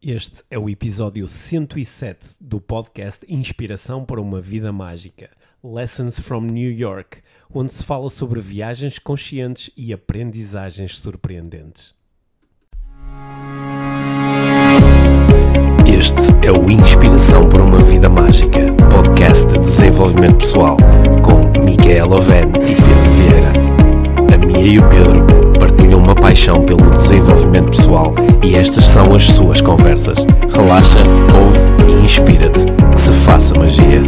Este é o episódio 107 do podcast Inspiração para uma Vida Mágica Lessons from New York, onde se fala sobre viagens conscientes e aprendizagens surpreendentes. Este é o Inspiração para uma Vida Mágica, podcast de desenvolvimento pessoal, com Micaela Oven e Pedro Vieira. A Mia e o Pedro partilham uma paixão pelo desenvolvimento pessoal e estas são as suas conversas. Relaxa, ouve e inspira-te. Que se faça magia.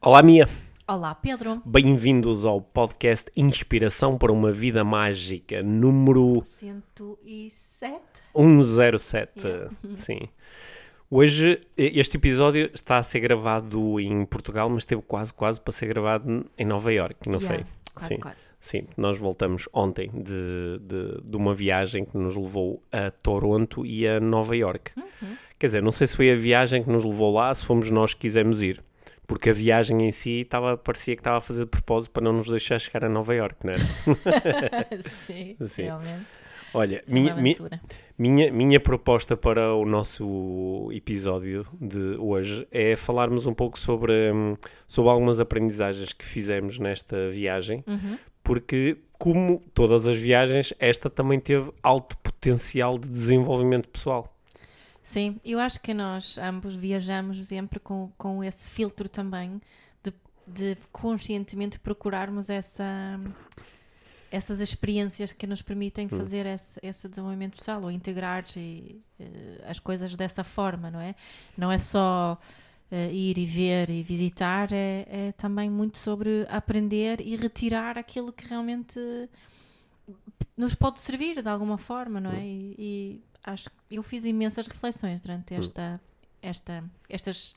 Olá, Mia. Olá, Pedro. Bem-vindos ao podcast Inspiração para uma Vida Mágica, número 107. 107. Yeah. Sim. Hoje, este episódio está a ser gravado em Portugal, mas esteve quase, quase para ser gravado em Nova Iorque, não Yeah, foi? Quase, Sim. quase. Sim, nós voltamos ontem de, de, de uma viagem que nos levou a Toronto e a Nova Iorque. Uhum. Quer dizer, não sei se foi a viagem que nos levou lá, se fomos nós que quisemos ir. Porque a viagem em si estava, parecia que estava a fazer de propósito para não nos deixar chegar a Nova Iorque, não era? Sim, Sim. realmente. Olha, minha, mi- aventura. Minha, minha proposta para o nosso episódio de hoje é falarmos um pouco sobre, hum, sobre algumas aprendizagens que fizemos nesta viagem, Uhum. porque, como todas as viagens, esta também teve alto potencial de desenvolvimento pessoal. Sim, eu acho que nós ambos viajamos sempre com, com esse filtro também de, de conscientemente procurarmos essa, essas experiências que nos permitem Hum. fazer esse, esse desenvolvimento pessoal ou integrar e, eh, as coisas dessa forma, não é? Não é só eh, ir e ver e visitar, é, é também muito sobre aprender e retirar aquilo que realmente nos pode servir de alguma forma, não é? E, e acho que eu fiz imensas reflexões durante esta, esta, estas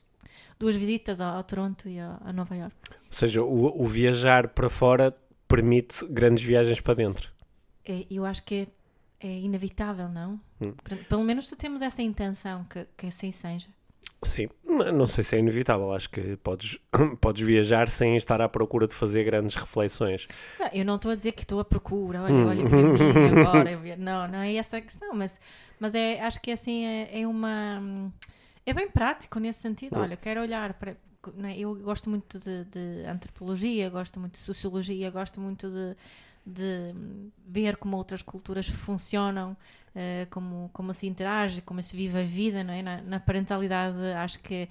duas visitas ao, ao Toronto e ao- a Nova York. Ou seja, o, o viajar para fora permite grandes viagens para dentro. É, Eu acho que é, é inevitável, não? Hum. Pelo menos se temos essa intenção que, que assim seja. Sim, não sei se é inevitável. Acho que podes, podes viajar sem estar à procura de fazer grandes reflexões. Não, eu não estou a dizer que estou à procura, olha, Hum. olha para mim agora. Não, não é essa a questão, mas, mas é, acho que assim é, é uma. É bem prático nesse sentido. Hum. Olha, quero olhar para. É, Eu gosto muito de, de antropologia, gosto muito de sociologia, gosto muito de, de ver como outras culturas funcionam, eh, como, como se interage, como se vive a vida, não é? Na, na parentalidade, acho que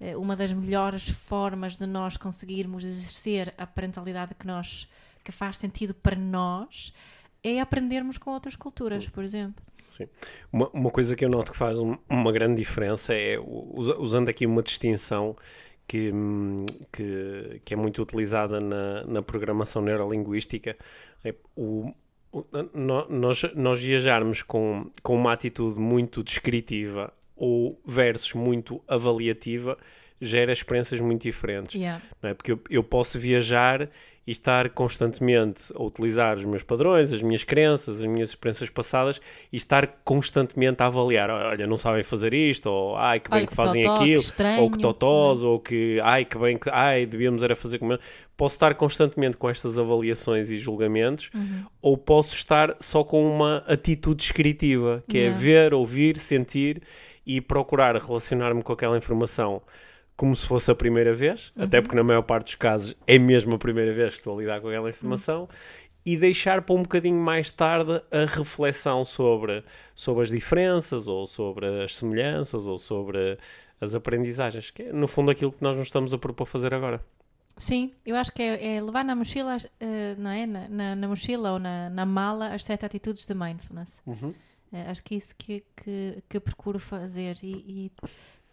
eh, uma das melhores formas de nós conseguirmos exercer a parentalidade que nós que faz sentido para nós é aprendermos com outras culturas, por exemplo. Sim. Uma, uma coisa que eu noto que faz um- uma grande diferença é, usando aqui uma distinção que, que, que é muito utilizada na, na programação neurolinguística, é o, o- nós, nós viajarmos com, com uma atitude muito descritiva ou versus muito avaliativa gera experiências muito diferentes Yeah. não é? Porque eu, eu posso viajar e estar constantemente a utilizar os meus padrões, as minhas crenças, as minhas experiências passadas e estar constantemente a avaliar. Olha, não sabem fazer isto, ou ai que bem que, que fazem totó, que aquilo, estranho. ou que totós, ou que ai que bem que ai devíamos era fazer como. eu." Posso estar constantemente com estas avaliações e julgamentos, Uhum. ou posso estar só com uma atitude descritiva, que Yeah. é ver, ouvir, sentir e procurar relacionar-me com aquela informação como se fosse a primeira vez, até porque na maior parte dos casos é mesmo a primeira vez que estou a lidar com aquela informação, e deixar para um bocadinho mais tarde a reflexão sobre, sobre as diferenças, ou sobre as semelhanças, ou sobre as aprendizagens, que é no fundo aquilo que nós nos estamos a propor fazer agora. Sim, eu acho que é, é levar na mochila, eh, não é? Na, na, na mochila ou na, na mala as sete atitudes de mindfulness. Eh, acho que é isso que, que, que eu procuro fazer e, e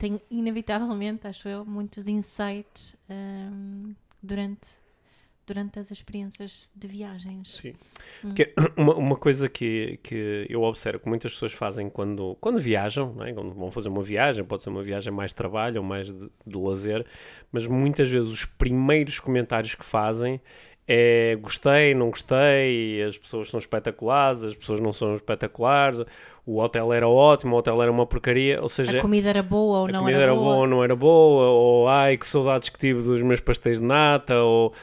tenho inevitavelmente, acho eu, muitos insights ehm, durante, durante as experiências de viagens. Sim. Hum. Uma, uma coisa que, que eu observo que muitas pessoas fazem quando, quando viajam, não é? quando vão fazer uma viagem, pode ser uma viagem mais de trabalho ou mais de, de lazer, mas muitas vezes os primeiros comentários que fazem é gostei, não gostei, as pessoas são espetaculares, as pessoas não são espetaculares, o hotel era ótimo, o hotel era uma porcaria, ou seja, A comida era boa ou a não comida era, era boa. boa ou não era boa, ou ai que saudades que tive dos meus pastéis de nata, ou...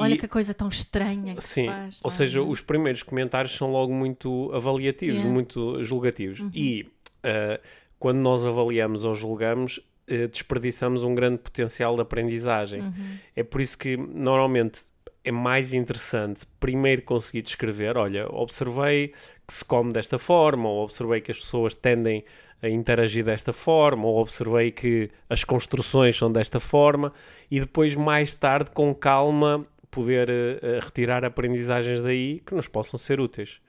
Olha E- que coisa tão estranha que Sim, se faz. ou é? seja, os primeiros comentários são logo muito avaliativos, Yeah. Uhum. muito julgativos. E uh, quando nós avaliamos ou julgamos, uh, desperdiçamos um grande potencial de aprendizagem. Uhum. É por isso que normalmente é mais interessante primeiro conseguir descrever, olha, observei que se come desta forma, ou observei que as pessoas tendem a interagir desta forma, ou observei que as construções são desta forma, e depois mais tarde, com calma, poder eh, eh, retirar aprendizagens daí que nos possam ser úteis.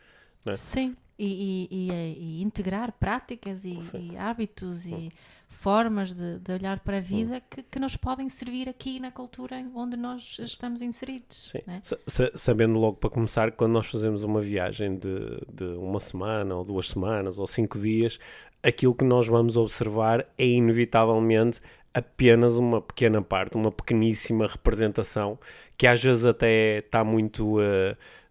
né? Sim, e, e- e- e integrar práticas e, e hábitos e formas de, de olhar para a vida que, que nos podem servir aqui na cultura onde nós estamos inseridos. Sim. né? Sa- sa- sabendo logo para começar, quando nós fazemos uma viagem de, de uma semana, ou duas semanas, ou cinco dias, aquilo que nós vamos observar é inevitavelmente apenas uma pequena parte, uma pequeníssima representação, que às vezes até está muito,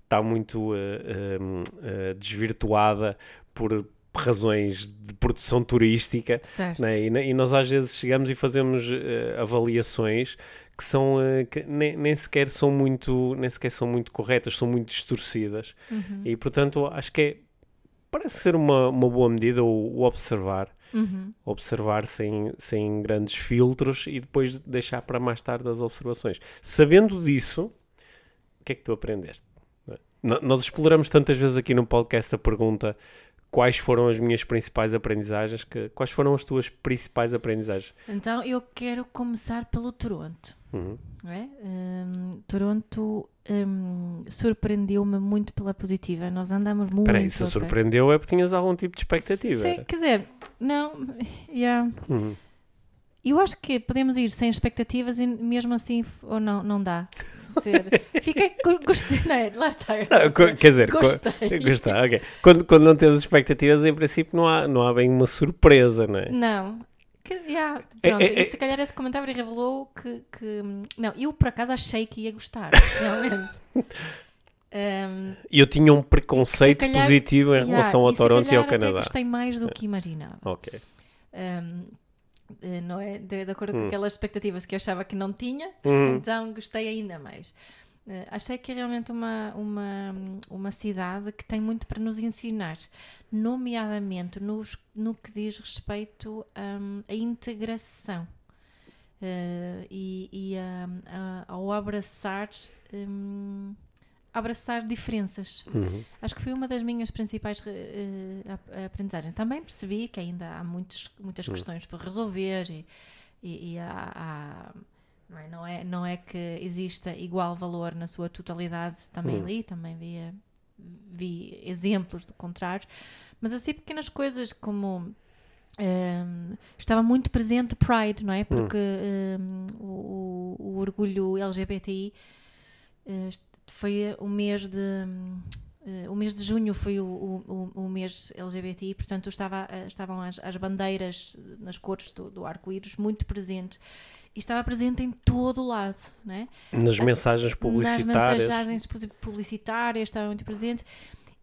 está muito um, eh, desvirtuada por razões de produção turística Certo. né? E, e nós às vezes chegamos e fazemos eh, avaliações que são eh, que nem, nem sequer são muito nem sequer são muito corretas, são muito distorcidas. Uhum. E portanto acho que é, parece ser uma, uma boa medida o, o observar, Uhum. observar sem, sem grandes filtros e depois deixar para mais tarde as observações. Sabendo disso, o que é que tu aprendeste? É? Nós exploramos tantas vezes aqui no podcast a pergunta quais foram as minhas principais aprendizagens, que, quais foram as tuas principais aprendizagens? Então eu quero começar pelo Toronto. Uhum. é? Hum, Toronto hum, surpreendeu-me muito pela positiva. Nós andamos muito. Espera aí, se ok? surpreendeu é porque tinhas algum tipo de expectativa. Sim, quer dizer, não, yeah. Uhum. Eu acho que podemos ir sem expectativas e mesmo assim, ou não, não dá. Fiquei, go- gostei, não é? Lá está. Co- quer dizer, Gostei. Gostei, ok. Quando, quando não temos expectativas, em princípio não há, não há bem uma surpresa, não é? Não. Que, yeah, É, pronto, é, é- e se calhar esse comentário revelou que, que- Não, eu por acaso achei que ia gostar, realmente. Um, E eu tinha um preconceito calhar- positivo em yeah, relação ao Toronto e calhar ao Canadá. gostei mais do que imaginava. Ok. Um, não é? De, de acordo com Hum. aquelas expectativas que eu achava que não tinha, Uhum. então gostei ainda mais. Eh, achei que é realmente uma, uma, uma cidade que tem muito para nos ensinar, nomeadamente nos, no que diz respeito hum, à integração eh, e, e a- a- ao abraçar, hum, abraçar diferenças. Uhum. Acho que foi uma das minhas principais ap- aprendizagens. Também percebi que ainda há muitos, muitas questões por resolver e, e- e há, há- não, é, não, é, não é que exista igual valor na sua totalidade. Também Hum. li, também vi, vi exemplos do contrário. Mas assim, pequenas coisas como. ehm, estava muito presente Pride, não é? Porque ehm, o, o- orgulho LGBTI est- foi o mês de. eh, o mês de junho foi o, o, o- mês LGBTI, portanto estava, eh, estavam as, as bandeiras nas cores do, do arco-íris muito presentes e estava presente em todo o lado, não é? Nas mensagens publicitárias. Nas mensagens pu- publicitárias estava muito presente.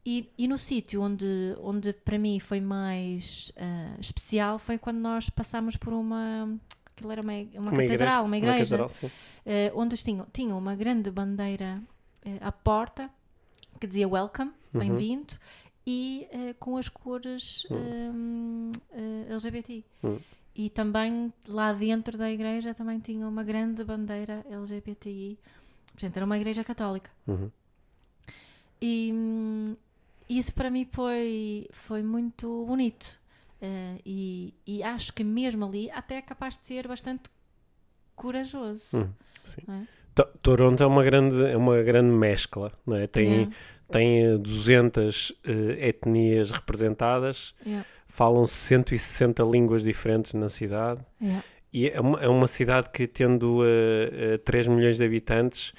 E, e no sítio onde, onde para mim foi mais ah, especial foi quando nós passámos por uma. Aquilo era uma, uma, catedral, uma igreja, catedral, sim. eh, onde tinham, tinham uma grande bandeira eh, à porta que dizia Welcome, Uhum. bem-vindo, e eh, com as cores hum, eh, LGBT. Uhum. E também lá dentro da igreja também tinha uma grande bandeira LGBTI. Portanto, era uma igreja católica. Uhum. E hum, isso para mim foi, foi muito bonito. Eh, e, e acho que mesmo ali até é capaz de ser bastante corajoso. Hum, sim. é? To- Toronto é uma grande, é uma grande mescla, não é? Tem, Yeah, tem eh, 200 eh, etnias representadas, yeah, falam 160 línguas diferentes na cidade. yeah. E é uma, é uma cidade que, tendo uh, 3 milhões de habitantes,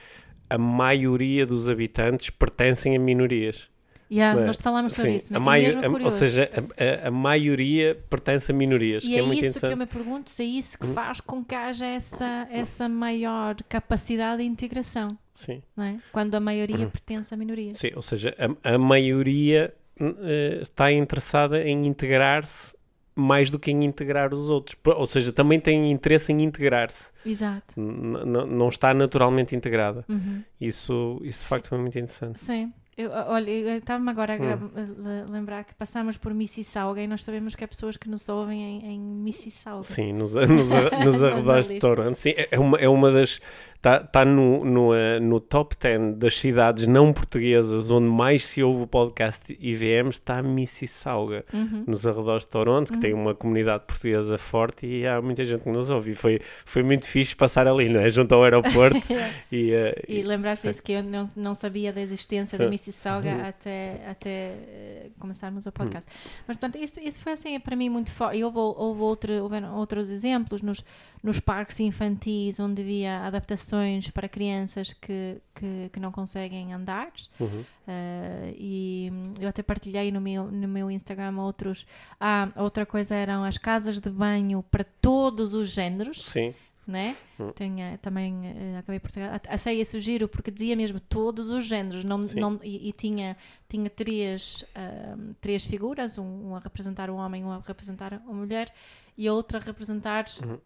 a maioria dos habitantes pertencem a minorias. Yeah, é? nós falámos sobre Sim, isso. a é? ou seja, a, a- a maioria pertence a minorias, E que é, é, muito isso que eu me pergunto, se é isso que Hum. faz com que haja essa, essa maior capacidade de integração, Sim, não é? Quando a maioria Uhum. pertence à minoria. sim, ou seja, a, a maioria uh, está interessada em integrar-se mais do que em integrar os outros. Ou seja, também tem interesse em integrar-se. Exato. Não está naturalmente integrada. Uhum. Isso, isso de facto foi muito interessante. Sim. Eu, olha, eu estava-me agora a, hum. lembrar que passamos por Mississauga e nós sabemos que há pessoas que nos ouvem em, em Mississauga. Sim, nos, nos, nos arredores de Toronto. Sim, é, é uma, é uma das Está tá no, no, uh, no top 10 das cidades não portuguesas onde mais se ouve o podcast IVM está Mississauga, uhum. nos arredores de Toronto, que uhum. tem uma comunidade portuguesa forte e há muita gente que nos ouve. E foi, foi muito fixe passar ali, não é? Junto ao aeroporto. e uh, e, e lembrar-se isso, que eu não, não sabia da existência da Mississauga uhum. até, até uh, começarmos o podcast. Mas, portanto, isto, isso foi assim para mim muito forte. E houve, houve, outro, houve outros exemplos nos nos parques infantis onde havia adaptações para crianças que, que, que não conseguem andar. Uhum. Uh, e eu até partilhei no meu, no meu Instagram outros. Ah, outra coisa eram as casas de banho para todos os géneros. Sim. Né? Hum. Tenho, também uh, acabei por achei isso giro porque dizia mesmo todos os géneros não, não, e, e, tinha, tinha três, uh, três figuras, um, um, a representar um homem, um a representar uma mulher e outra a representar uhum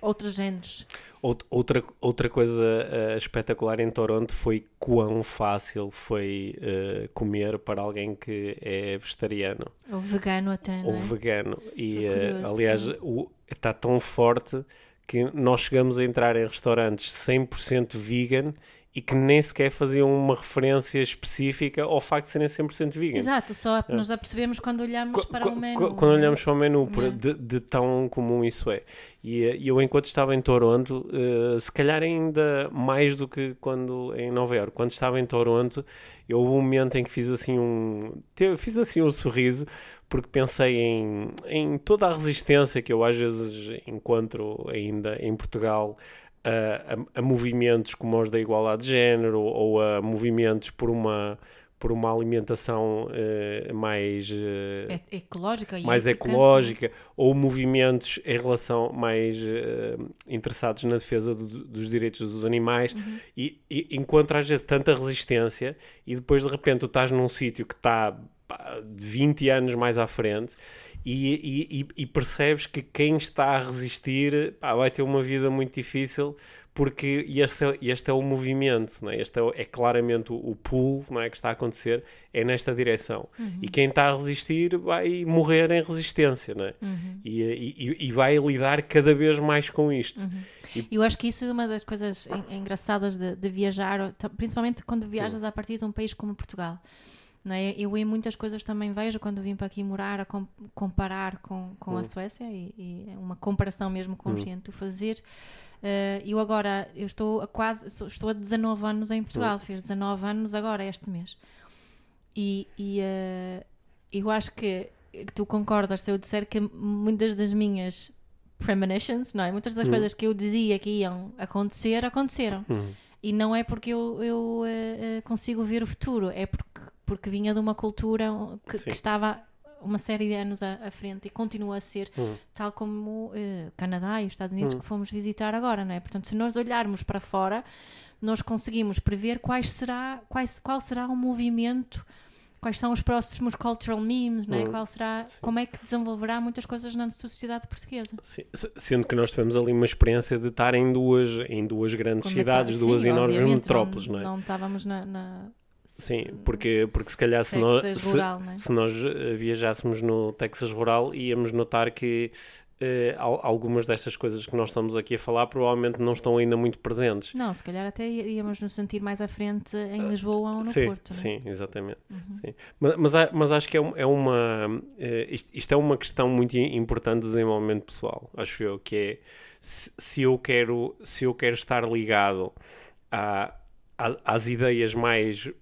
outros géneros. Outra, outra coisa uh, espetacular em Toronto foi quão fácil foi comer para alguém que é vegetariano. Ou vegano até, Ou é? vegano. E, uh, aliás, o, está tão forte que nós chegamos a entrar em restaurantes 100% vegan e que nem sequer faziam uma referência específica ao facto de serem 100% vegan. Exato, só é. nos apercebemos quando olhamos qu para o menu. Quando olhamos para o menu, de, de, tão comum isso é. E eh, eu, enquanto estava em Toronto, uh, se calhar ainda mais do que quando em Nova Iorque, quando estava em Toronto, eu houve um momento em que fiz assim um. Fiz assim um sorriso, porque pensei em, em toda a resistência que eu às vezes encontro ainda em Portugal a, a, movimentos como os da igualdade de género ou a movimentos por uma por uma alimentação uh, mais uh, ecológica, mais ecológica ou movimentos em relação mais uh, interessados na defesa do, dos direitos dos animais uhum. e, e encontra às vezes tanta resistência e depois de repente tu estás num sítio que está 20 anos mais à frente e, e, e, percebes que quem está a resistir pá, vai ter uma vida muito difícil porque este é, este é o movimento, não é? este é, é claramente o, o pull não é, que está a acontecer, é nesta direção. Uhum. E quem está a resistir vai morrer em resistência não é? Uhum. e, e, e, vai lidar cada vez mais com isto. Uhum. E eu acho que isso é uma das coisas engraçadas de, de viajar, principalmente quando viajas a partir de um país como Portugal. É? Eu em muitas coisas também vejo quando vim para aqui morar a com, comparar com, com a hum. Suécia e, e, é uma comparação mesmo consciente hum. fazer. Uh, eu agora eu estou a quase estou a 19 anos em Portugal, hum. fiz 19 anos agora este mês. E, e uh, eu acho que, que, tu concordas se eu disser que muitas das minhas premonitions, não é? Muitas das hum. coisas que eu dizia que iam acontecer, aconteceram. Hum. E não é porque eu, eu uh, consigo ver o futuro, é porque porque vinha de uma cultura que, que estava uma série de anos à, à, frente e continua a ser, hum. tal como uh, Canadá e os Estados Unidos hum. que fomos visitar agora, não é? Portanto, se nós olharmos para fora, nós conseguimos prever quais será, quais, qual será o movimento, quais são os próximos cultural memes, não é? Hum. Qual será, Sim. como é que desenvolverá muitas coisas na sociedade portuguesa. Sim. Sendo que nós tivemos ali uma experiência de estar em duas, em duas grandes como cidades, é duas enormes metrópoles, não, não é? Não estávamos na, na Sim, porque, porque se calhar se nós, rural, se, é? se, nós eh, viajássemos no Texas rural íamos notar que uh, algumas destas coisas que nós estamos aqui a falar provavelmente não estão ainda muito presentes. Não, se calhar até íamos nos sentir mais à frente em Lisboa ou no sim, Porto. É? Sim, exatamente. Uhum. Sim. Mas, mas, mas, acho que é, é uma. Uh, isto, isto, é uma questão muito importante de desenvolvimento pessoal, acho eu, que é se, se eu, quero, se eu quero estar ligado a às ideias mais uh,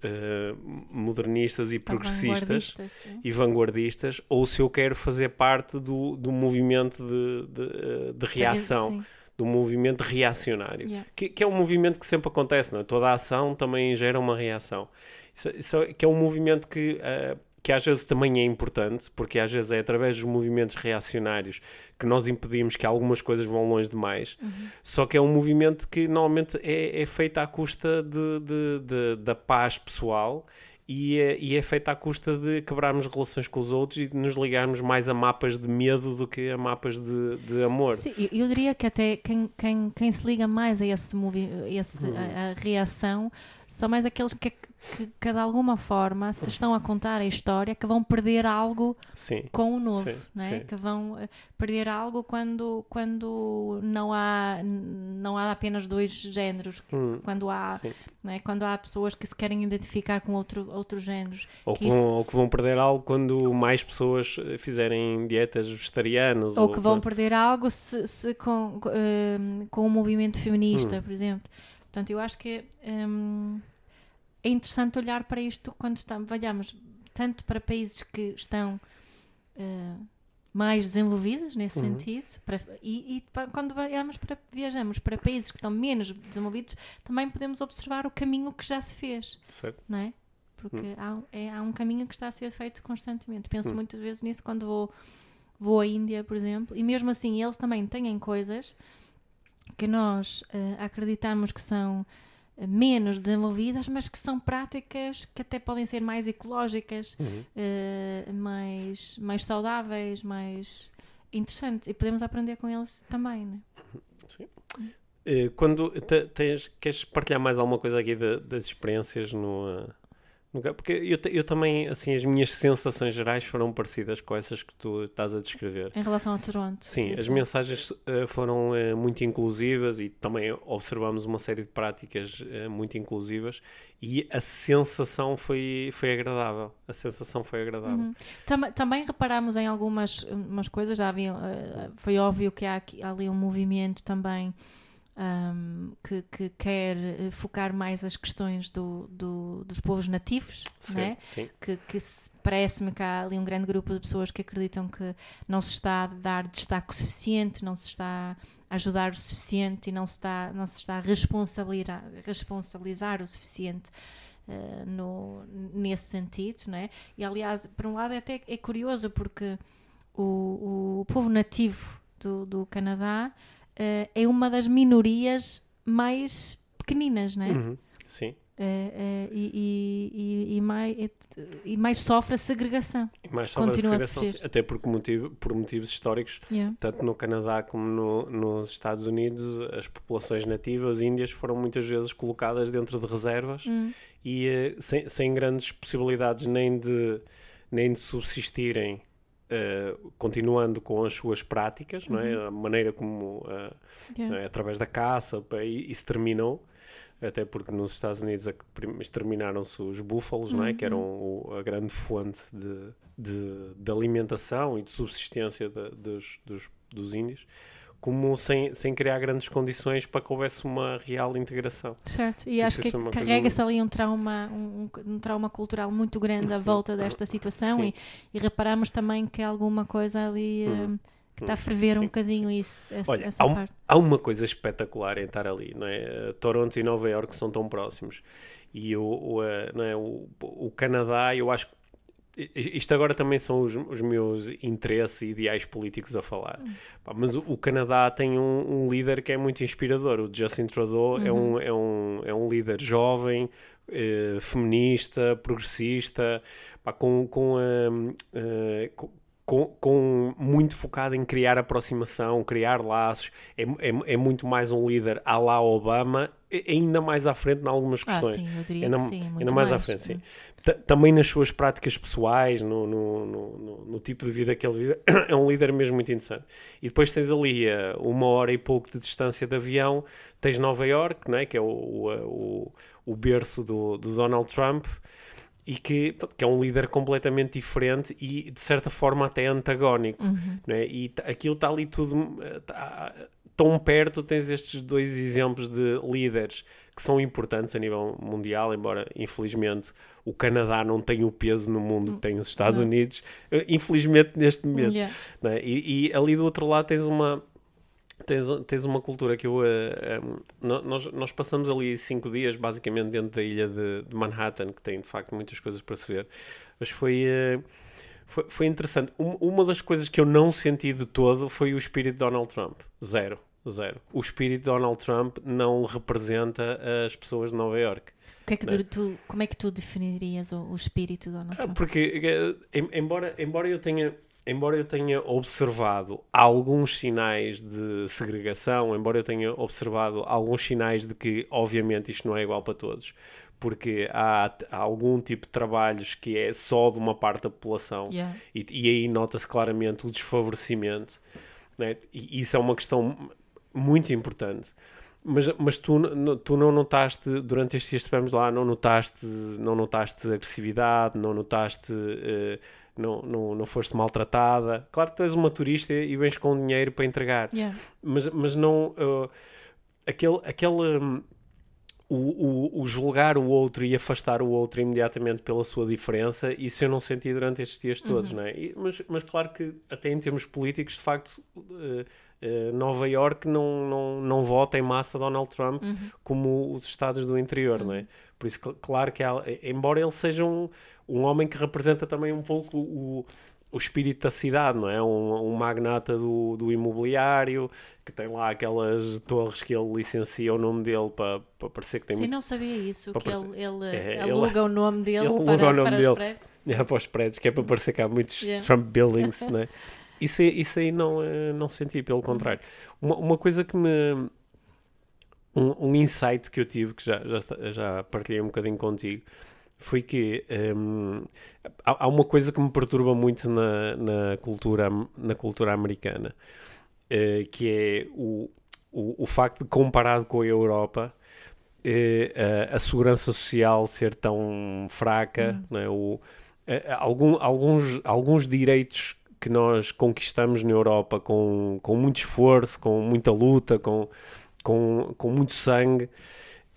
modernistas e progressistas e vanguardistas, ou se eu quero fazer parte do, do movimento de, de, de reação, do movimento reacionário, yeah. que, que, é um movimento que sempre acontece, não é? Toda a ação também gera uma reação. Isso, isso, que é um movimento que uh, que às vezes também é importante, porque às vezes é através dos movimentos reacionários que nós impedimos que algumas coisas vão longe demais. Uhum. Só que é um movimento que normalmente é, é feito à custa de, de, de, da paz pessoal e é, e é feita à custa de quebrarmos relações com os outros e de nos ligarmos mais a mapas de medo do que a mapas de, de amor. Sim, eu, diria que até quem, quem, quem se liga mais a esse, movi esse Uhum. a, a reação são mais aqueles que, que, que de alguma forma se estão a contar a história que vão perder algo Sim, com o novo, Sim, é? sim. que vão eh, perder algo quando, quando não, há, não há apenas dois géneros, Hum, quando, há, sim. não é? quando há pessoas que se querem identificar com outro, outros géneros. Ou que que, isso- vão, ou que vão perder algo quando mais pessoas eh, fizerem dietas vegetarianas. Ou que vão perder algo se, se com, com, eh, com o movimento Hum. feminista, por exemplo. Portanto, eu acho que hum, é interessante olhar para isto quando estamos, olhamos tanto para países que estão eh, mais desenvolvidos nesse Uhum. sentido, para- e, e pa- quando viajamos para, viajamos para países que estão menos desenvolvidos, também podemos observar o caminho que já se fez Certo? não é? Porque há, é- há um caminho que está a ser feito constantemente. Penso Hum. muitas vezes nisso quando vou, vou à Índia, por exemplo, e mesmo assim eles também têm coisas que nós eh, acreditamos que são eh, menos desenvolvidas, mas que são práticas que até podem ser mais ecológicas, Uhum. eh, mais, mais saudáveis, mais interessantes. E podemos aprender com eles também, né? Eh, Quando te- tens, queres partilhar mais alguma coisa aqui da- das experiências no, eh, no ca- porque eu, eu também assim as minhas sensações gerais foram parecidas com essas que tu estás a descrever. Em relação a Toronto. Sim, queria as mensagens eh, foram eh, muito inclusivas e também observamos uma série de práticas eh, muito inclusivas e a sensação foi, foi agradável. A sensação foi agradável. Uhum. Tam- também reparámos em algumas umas coisas, já havia, foi óbvio que há, aqui- há ali um movimento também ahm, que, que quer eh, focar mais as questões do, do- dos povos nativos, não é? Certo, sim. que, que parece-me que há ali um grande grupo de pessoas que acreditam que não se está a dar destaque suficiente, não se está a ajudar o suficiente e não se está, não se está a responsabilizar, responsabilizar o suficiente eh, no, nesse sentido, não é? E aliás, por um lado é até é curioso porque o, o povo nativo do, do Canadá eh, é uma das minorias mais pequeninas, não é? Uhum, Sim. Eh, eh, e, e, e, mais, e mais sofre a segregação. E mais sobre a Continua a segregação, sim. até porque motivo, por motivos históricos, Yeah. tanto no Canadá como no- nos Estados Unidos, as populações nativas índias foram muitas vezes colocadas dentro de reservas Hum. e sem, sem grandes possibilidades nem de, nem de subsistirem eh, continuando com as suas práticas, não é? a maneira como eh, Yeah. é? através da caça e isso terminou até porque nos Estados Unidos prim- exterminaram-se os búfalos, não é? que eram o- a grande fonte de, de, de alimentação e de subsistência de- dos, dos, dos índios, como sem, sem criar grandes condições para que houvesse uma real integração. Certo, e Isso acho que é carrega-se ali um trauma, um, um trauma cultural muito grande à volta desta situação e, e reparamos também que alguma coisa ali Hum. eh, que está a ferver um Sim. bocadinho isso, essa, Olha, essa há, um- parte. há uma coisa espetacular em estar ali, não é? Uh, Toronto e Nova Iorque são tão próximos e o, o, uh, não é? o, o Canadá, eu acho que isto agora também são os, os meus interesses e ideais políticos a falar. Pá, mas o, o Canadá tem um, um líder que é muito inspirador. O Justin Trudeau é, um, é, um, é um líder jovem, eh, feminista, progressista, pá, com, com, eh, com- com, com muito focado em criar aproximação, criar laços, é, é, é muito mais um líder à la Obama, ainda mais à frente em algumas Ah, questões. sim, eu diria ainda, que sim, ainda mais, à mais, frente, sim. hum. Ta- Também nas suas práticas pessoais, no, no, no, no- tipo de vida que ele vive, é um líder mesmo muito interessante. E depois tens ali a uma hora e pouco de distância de avião, tens Nova York, não é? que é o, o, o, o berço do, do Donald Trump, e que, que é um líder completamente diferente e de certa forma até antagónico. Uhum. Não é? E aquilo está ali tudo eh, tá- tão perto. Tens estes dois exemplos de líderes que são importantes a nível mundial, embora infelizmente o Canadá não tenha o peso no mundo que tem os Estados Não. Unidos, eh, infelizmente neste momento. Yeah. não é? e, e ali do outro lado tens uma tens, tens uma cultura que eu eh, eh, no- nós, nós passamos ali cinco dias basicamente dentro da ilha de, de Manhattan que tem de facto muitas coisas para se ver mas foi eh, foi, foi interessante Um- uma das coisas que eu não senti de todo foi o espírito de Donald Trump zero zero. O espírito de Donald Trump não representa as pessoas de Nova York. Que é que tu, tu, como é que tu definirias o, o espírito de Donald Ah, Trump? Porque, eh, em- embora, embora, eu tenha, embora eu tenha observado alguns sinais de segregação, embora eu tenha observado alguns sinais de que, obviamente, isto não é igual para todos, porque há, há algum tipo de trabalhos que é só de uma parte da população Yeah. e, e aí nota-se claramente o desfavorecimento, né? e isso é uma questão muito importante. Mas, mas tu, tu não notaste, durante estes dias que estivemos lá, não notaste, não notaste agressividade, não notaste, eh, não, não, não foste maltratada. Claro que tu és uma turista e vens com dinheiro para entregar, Yeah. mas, mas não. eh, aquele. aquele hum, o, o, o julgar o outro e afastar o outro imediatamente pela sua diferença, isso eu não senti durante estes dias todos, Uhum. não é? E- mas, mas claro que, até em termos políticos, de facto, eh, eh, Nova York não, não, não vota em massa Donald Trump Uhum. como os estados do interior, não é? Por isso, cl- claro que, há, embora ele seja um, um homem que representa também um pouco o, o espírito da cidade, não é? Um, um magnata do, do imobiliário que tem lá aquelas torres que ele licencia o nome dele para, para parecer que tem Sim, muito. não sabia isso, que ele, parecer- ele É, aluga o nome dele ele para, aluga o nome para dele. os prédios. É, para os prédios, que é para parecer que há muitos Yeah. Trump buildings, né? Isso, aí- isso aí não, eh, não senti, pelo contrário. Uma, uma coisa que me. Um, um insight que eu tive, que já, já, já partilhei um bocadinho contigo, foi que hum, há, há uma coisa que me perturba muito na, na, cultura, na cultura americana, eh, que é o, o, o facto de, comparado com a Europa, eh, a, a segurança social ser tão fraca, não é? o, eh, algum, alguns, alguns direitos que nós conquistamos na Europa com, com muito esforço, com muita luta, com, com, com muito sangue,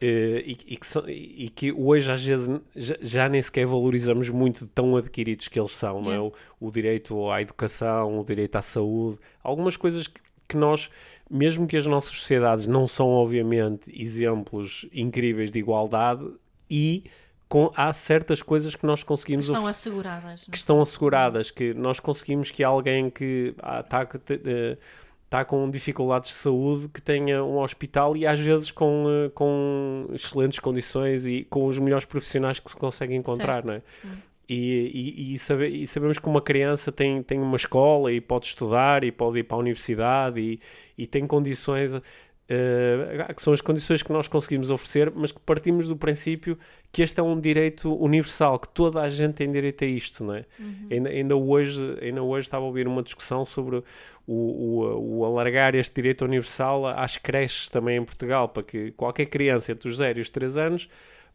eh, e, e que são- e que hoje às vezes já, já nem sequer valorizamos muito de tão adquiridos que eles são, não é? O, o direito à educação, o direito à saúde, algumas coisas que, que nós, mesmo que as nossas sociedades não são obviamente exemplos incríveis de igualdade, e com, há certas coisas que nós Que conseguimos estão oferecer- asseguradas. que é? estão asseguradas, que nós conseguimos que alguém que está com dificuldades de saúde que tenha um hospital e às vezes com, eh, com excelentes condições e com os melhores profissionais que se consegue encontrar, Certo. não é? E, e, e, sabe- e sabemos que uma criança tem, tem uma escola e pode estudar e pode ir para a universidade e, e tem condições eh, que são as condições que nós conseguimos oferecer, mas que partimos do princípio que este é um direito universal, que toda a gente tem direito a isto, não é? Ainda, ainda, hoje, ainda hoje estava a ouvir uma discussão sobre o, o, o alargar este direito universal às creches também em Portugal, para que qualquer criança entre os 0 e os 3 anos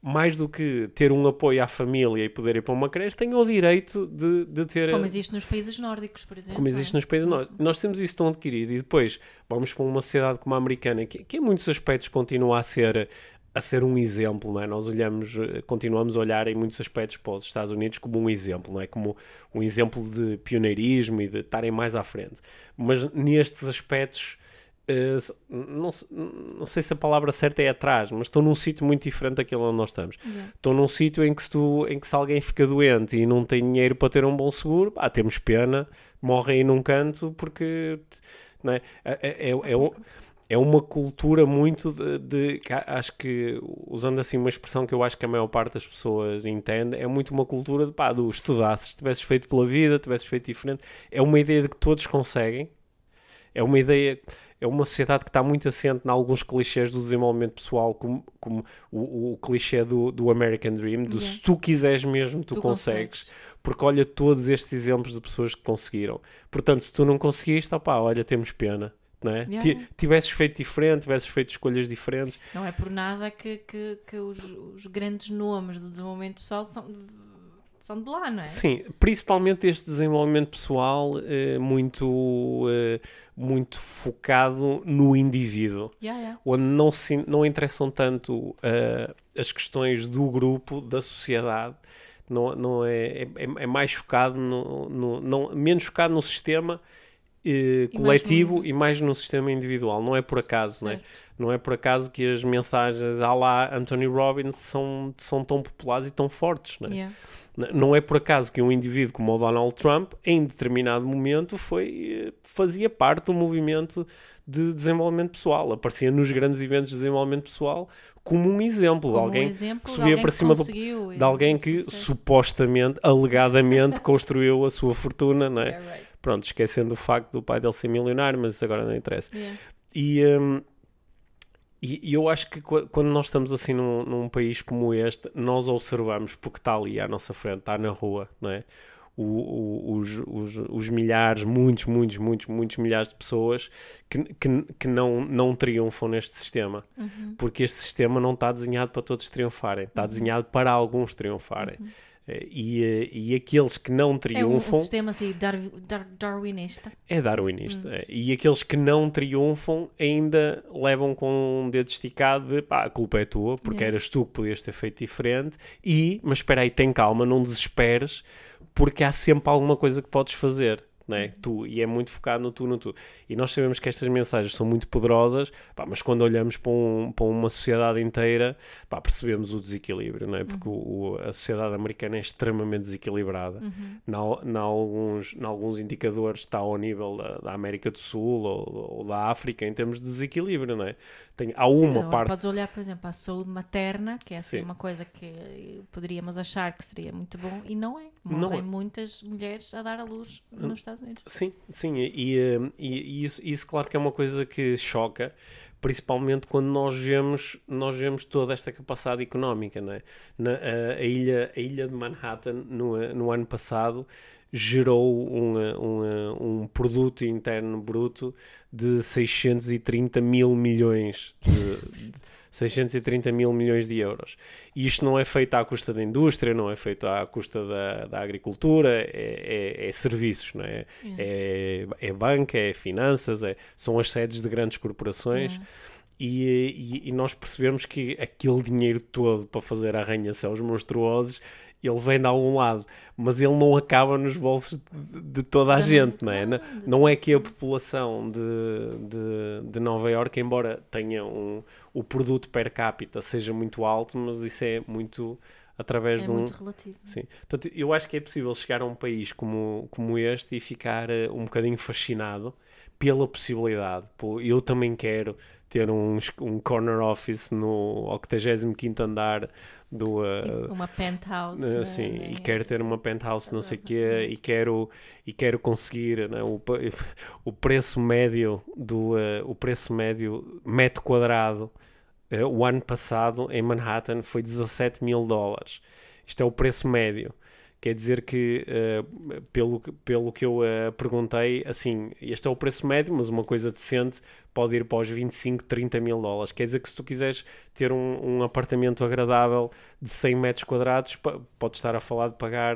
mais do que ter um apoio à família e poder ir para uma creche, tenha o direito de, de ter. Como existe nos países nórdicos, por exemplo. Como existe é? nos países nós, nós temos isso tão adquirido e depois vamos para uma sociedade como a americana que, que em muitos aspectos continua a ser a ser um exemplo, não é? Nós olhamos, continuamos a olhar em muitos aspectos para os Estados Unidos como um exemplo, não é? Como um exemplo de pioneirismo e de estarem mais à frente. Mas nestes aspectos, não, não sei se a palavra certa é atrás, mas estão num sítio muito diferente daquele onde nós estamos. Yeah. Estão num sítio em que se, tu, em que se alguém fica doente e não tem dinheiro para ter um bom seguro, pá, temos pena, morre aí num canto porque não é? É, é, é, é, é uma cultura muito de, de- que acho que usando assim uma expressão que eu acho que a maior parte das pessoas entende, é muito uma cultura de pá, do estudasses, tivesses feito pela vida, tivesses feito diferente, é uma ideia de que todos conseguem, é uma ideia, é uma sociedade que está muito assente em alguns clichês do desenvolvimento pessoal, como, como o, o clichê do, do American Dream, do Yeah. se tu quiseres mesmo, tu, Tu consegues. consegues. Porque olha todos estes exemplos de pessoas que conseguiram. Portanto, se tu não conseguiste, opá, olha, temos pena. Não é? Yeah. Ti- Tivesses feito diferente, tivesses feito escolhas diferentes. Não é por nada que, que, que os, os grandes nomes do desenvolvimento pessoal são, são de lá, não é? Sim, principalmente este desenvolvimento pessoal eh, muito, eh, muito focado no indivíduo. Yeah, yeah. onde não, se, não interessam tanto eh, as questões do grupo, da sociedade, não, não é, é, é- é mais focado no, no- não, menos focado no sistema eh, E mais coletivo no- e mais num sistema individual. Não é por acaso, né? Não é por acaso que as mensagens à lá Anthony Robbins são, são tão populares e tão fortes. Né? Yeah. Não é por acaso que um indivíduo como o Donald Trump, em determinado momento, foi, eh, fazia parte do movimento de desenvolvimento pessoal. Aparecia nos grandes eventos de desenvolvimento pessoal como um exemplo de Como alguém um exemplo que de subia para cima do, de alguém que supostamente, alegadamente, construiu a sua fortuna, não é? Yeah, right. Pronto, esquecendo o facto do pai dele ser milionário, mas isso agora não interessa. Yeah. E, hum, e, e eu acho que qu- quando nós estamos assim num, num país como este, nós observamos, porque está ali à nossa frente, está na rua, não é? O- o- os, os, os milhares, muitos, muitos, muitos, muitos milhares de pessoas que, que, que não, não triunfam neste sistema. Uhum. Porque este sistema não está desenhado para todos triunfarem, está desenhado para alguns triunfarem. Eh, E, eh, e aqueles que não É um, um triunfam sistema assim dar, dar, darwinista. é darwinista. é. E aqueles que não triunfam ainda levam com um dedo esticado de pá, a culpa é tua, porque Yeah. eras tu que podias ter feito diferente. E, mas espera aí, tem calma, não desesperes, porque há sempre alguma coisa que podes fazer. Né? Tu, e é muito focado no tu, no tu. E nós sabemos que estas mensagens são muito poderosas, pá, mas quando olhamos para, um- para uma sociedade inteira, pá, percebemos o desequilíbrio, não é? porque o- o- a sociedade americana é extremamente desequilibrada. Em alguns, alguns indicadores está ao nível da, da América do Sul ou, ou da África em termos de desequilíbrio. Não é? Tem, há uma Agora parte. Podes olhar, por exemplo, à saúde materna, que é assim Sim. uma coisa que poderíamos achar que seria muito bom e não é. Não Morrem é. muitas mulheres a dar à luz nos Estados Unidos. Sim, sim, e, e- e isso, isso claro que é uma coisa que choca, principalmente quando nós vemos, nós vemos toda esta capacidade económica, não é? Na, a, a ilha, a ilha de Manhattan, no, no ano passado, gerou um, um, um produto interno bruto de 630 mil milhões de- 630 mil milhões de euros. E isto não é feito à custa da indústria, não é feito à custa da, da agricultura, é, é- é serviços, não é? É, é banca, é finanças, é, são as sedes de grandes corporações. Yeah. E, e- e nós percebemos que aquele dinheiro todo para fazer arranha-céus monstruosos ele vem de algum lado, mas ele não acaba nos bolsos de, de toda a Também, gente, não é? claro, Não- é que a população de, de, de Nova Iorque, embora tenha um, o produto per capita seja muito alto, mas isso é muito através É de um, muito relativo. Sim. Portanto, eu acho que é possível chegar a um país como, como este e ficar eh, um bocadinho fascinado pela possibilidade. Eu também quero ter um, um corner office no 85º andar do... eh, Uma penthouse. né, sim, né, e quero ter uma penthouse não sei o quê e quero, e quero conseguir né, o, o preço médio do eh, o preço médio metro quadrado o ano passado em Manhattan foi 17 mil dólares isto é o preço médio quer dizer que eh, pelo, que- pelo que eu eh, perguntei assim, este é o preço médio mas uma coisa decente pode ir para os 25, 30 mil dólares quer dizer que se tu quiseres ter um, um apartamento agradável de 100 metros quadrados, podes estar a falar de pagar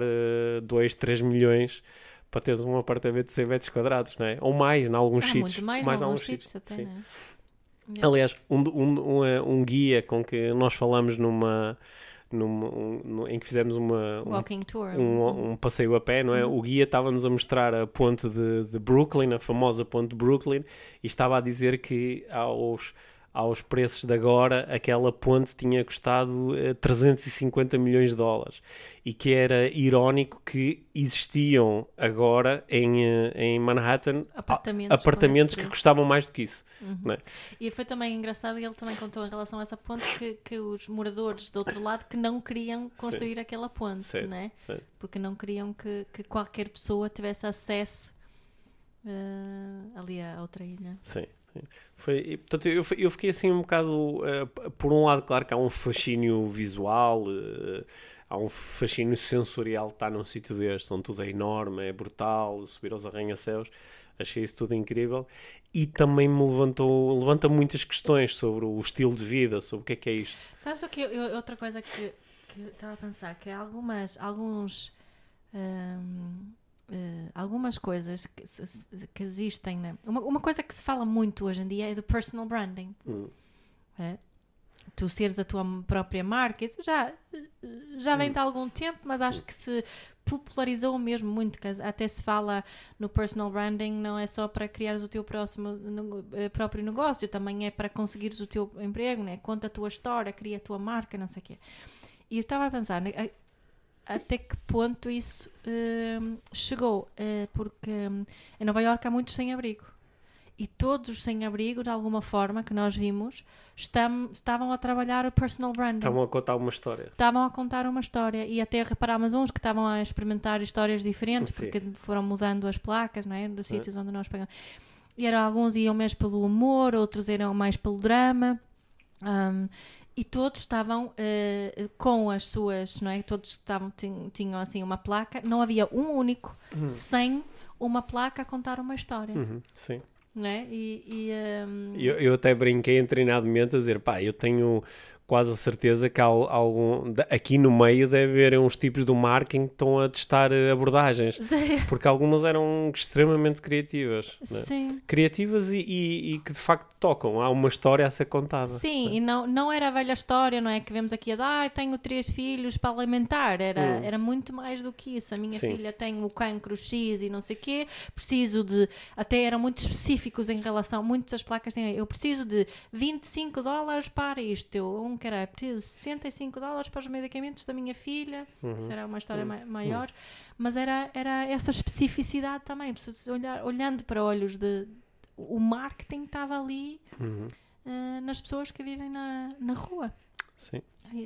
2, 3 milhões para teres um apartamento de 100 metros quadrados, não é? Ou mais, em alguns Ah, sítios. muito mais, mais em alguns alguns sítios até, né? Aliás, um, um, um, eh, um guia com que nós falamos numa, numa um- no- em que fizemos uma, um Walking tour. um, um passeio a pé, não é? O guia estava-nos a mostrar a ponte de, de Brooklyn, a famosa ponte de Brooklyn, e estava a dizer que aos, aos preços de agora aquela ponte tinha custado eh, 350 milhões de dólares e que era irónico que existiam agora em, eh, em Manhattan Apartamentos apartamentos que custavam mais do que isso. não é? E foi também engraçado, ele também contou em relação a essa ponte que, que os moradores do outro lado que não queriam construir aquela ponte, né? porque não queriam que, que qualquer pessoa tivesse acesso eh, ali à outra ilha. Sim. Foi, portanto, eu, eu fiquei assim um bocado. p- por um lado, claro que há um fascínio visual, eh, há um fascínio sensorial estar num sítio deste, onde tudo é enorme, é brutal, subir aos arranha-céus. Achei isso tudo incrível. E também me levantou, levanta muitas questões sobre o estilo de vida, sobre o que é que é isto. Sabes o que eu- outra coisa que, que estava a pensar que algumas alguns hum, eh, algumas coisas que, que existem né? uma, uma coisa que se fala muito hoje em dia é do personal branding Hum. é? tu seres a tua própria marca, isso já, já vem de algum tempo, mas acho que se popularizou mesmo muito, que até se fala no personal branding, não é só para criares o teu próximo, no, eh, próprio negócio, também é para conseguires o teu emprego, né? conta a tua história, cria a tua marca, não sei o quê. E eu estava a pensar, né, até que ponto isso uh, chegou, uh, porque um, em Nova Iorque há muitos sem-abrigo e todos os sem-abrigo, de alguma forma, que nós vimos, estam, estavam a trabalhar o personal branding. Estavam a contar uma história. Estavam a contar uma história. E até reparámos uns que estavam a experimentar histórias diferentes, Sim. porque foram mudando as placas, não é? Dos sítios onde nós pegamos. E eram, alguns iam mais pelo humor, outros eram mais pelo drama. Um, e todos estavam uh, com as suas, não é? Todos estavam, tinham, assim uma placa. Não havia um único uhum. sem uma placa a contar uma história. Uhum. Sim. Né? E, e um... eu, eu até brinquei em treinamento a dizer, pá, eu tenho quase a certeza que há algum, aqui no meio deve haver uns tipos do marketing que estão a testar eh, abordagens, porque algumas eram extremamente criativas. Né? Sim. Criativas e, e, e, que de facto tocam, há uma história a ser contada. Sim, né? e não, não era a velha história, não é? Que vemos aqui, ah, tenho três filhos para alimentar, era, hum. era muito mais do que isso. A minha Sim. filha tem o cancro X e não sei o quê, preciso de, até eram muito específicos em relação, muitas das placas têm, eu preciso de 25 dólares para isto, eu um que era preciso 65 dólares para os medicamentos da minha filha, uhum. isso era uma história uhum. maior, uhum. mas era, era essa especificidade também, preciso olhar, olhando para olhos de. O marketing estava ali uh, nas pessoas que vivem na, na rua. Sim.